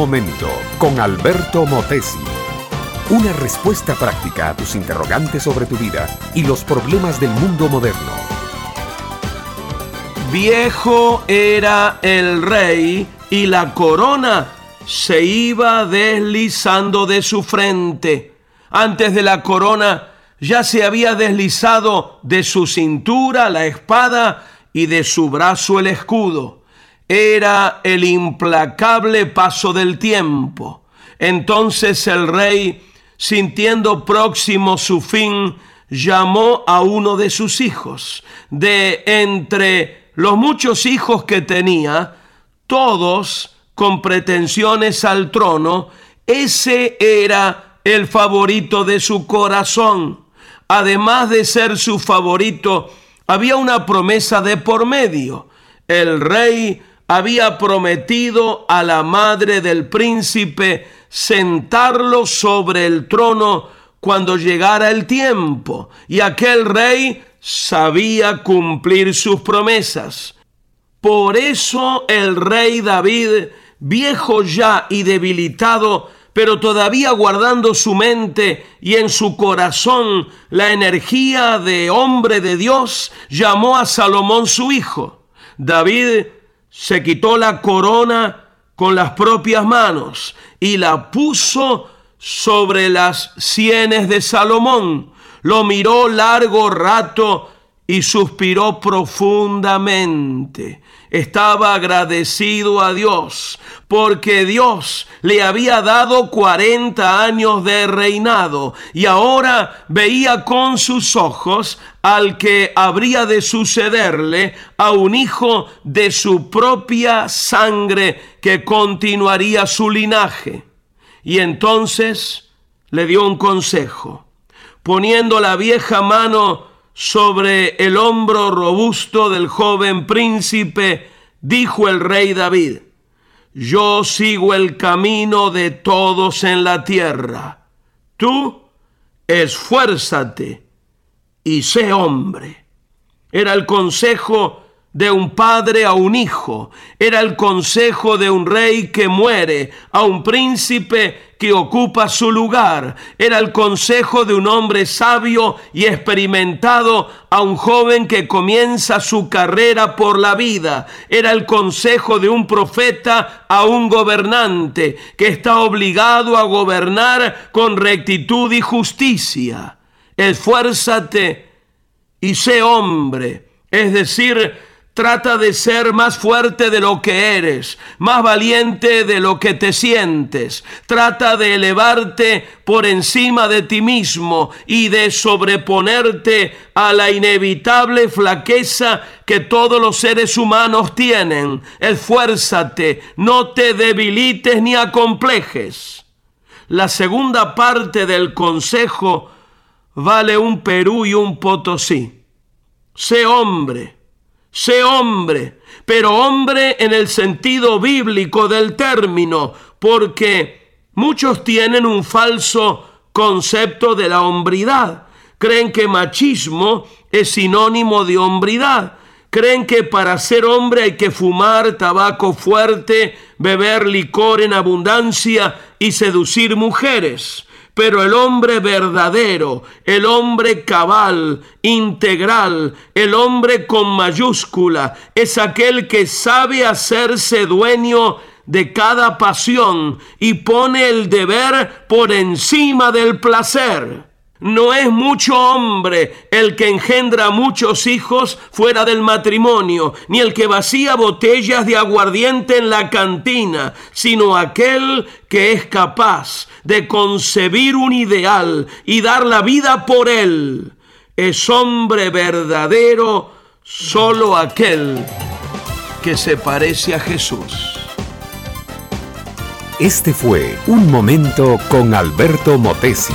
momento con Alberto Motesi. Una respuesta práctica a tus interrogantes sobre tu vida y los problemas del mundo moderno. Viejo era el rey y la corona se iba deslizando de su frente. Antes de la corona ya se había deslizado de su cintura la espada y de su brazo el escudo. Era el implacable paso del tiempo. Entonces el rey, sintiendo próximo su fin, llamó a uno de sus hijos. De entre los muchos hijos que tenía, todos con pretensiones al trono, ese era el favorito de su corazón. Además de ser su favorito, había una promesa de por medio. El rey había prometido a la madre del príncipe sentarlo sobre el trono cuando llegara el tiempo, y aquel rey sabía cumplir sus promesas. Por eso el rey David viejo ya y debilitado, pero todavía guardando su mente y en su corazón la energía de hombre de Dios, llamó a Salomón su hijo. David se quitó la corona con las propias manos y la puso sobre las sienes de Salomón. Lo miró largo rato y suspiró profundamente estaba agradecido a Dios porque Dios le había dado 40 años de reinado y ahora veía con sus ojos al que habría de sucederle a un hijo de su propia sangre que continuaría su linaje. Y entonces le dio un consejo, poniendo la vieja mano sobre el hombro robusto del joven príncipe, dijo el rey David, yo sigo el camino de todos en la tierra. Tú esfuérzate y sé hombre. Era el consejo de un padre a un hijo, era el consejo de un rey que muere, a un príncipe que ocupa su lugar, era el consejo de un hombre sabio y experimentado a un joven que comienza su carrera por la vida, era el consejo de un profeta a un gobernante que está obligado a gobernar con rectitud y justicia. Esfuérzate y sé hombre, es decir, Trata de ser más fuerte de lo que eres, más valiente de lo que te sientes. Trata de elevarte por encima de ti mismo y de sobreponerte a la inevitable flaqueza que todos los seres humanos tienen. Esfuérzate, no te debilites ni acomplejes. La segunda parte del consejo vale un Perú y un Potosí. Sé hombre Sé hombre, pero hombre en el sentido bíblico del término, porque muchos tienen un falso concepto de la hombridad. Creen que machismo es sinónimo de hombridad. Creen que para ser hombre hay que fumar tabaco fuerte, beber licor en abundancia y seducir mujeres. Pero el hombre verdadero, el hombre cabal, integral, el hombre con mayúscula, es aquel que sabe hacerse dueño de cada pasión y pone el deber por encima del placer. No es mucho hombre el que engendra muchos hijos fuera del matrimonio, ni el que vacía botellas de aguardiente en la cantina, sino aquel que es capaz de concebir un ideal y dar la vida por él. Es hombre verdadero solo aquel que se parece a Jesús. Este fue Un Momento con Alberto Motesi.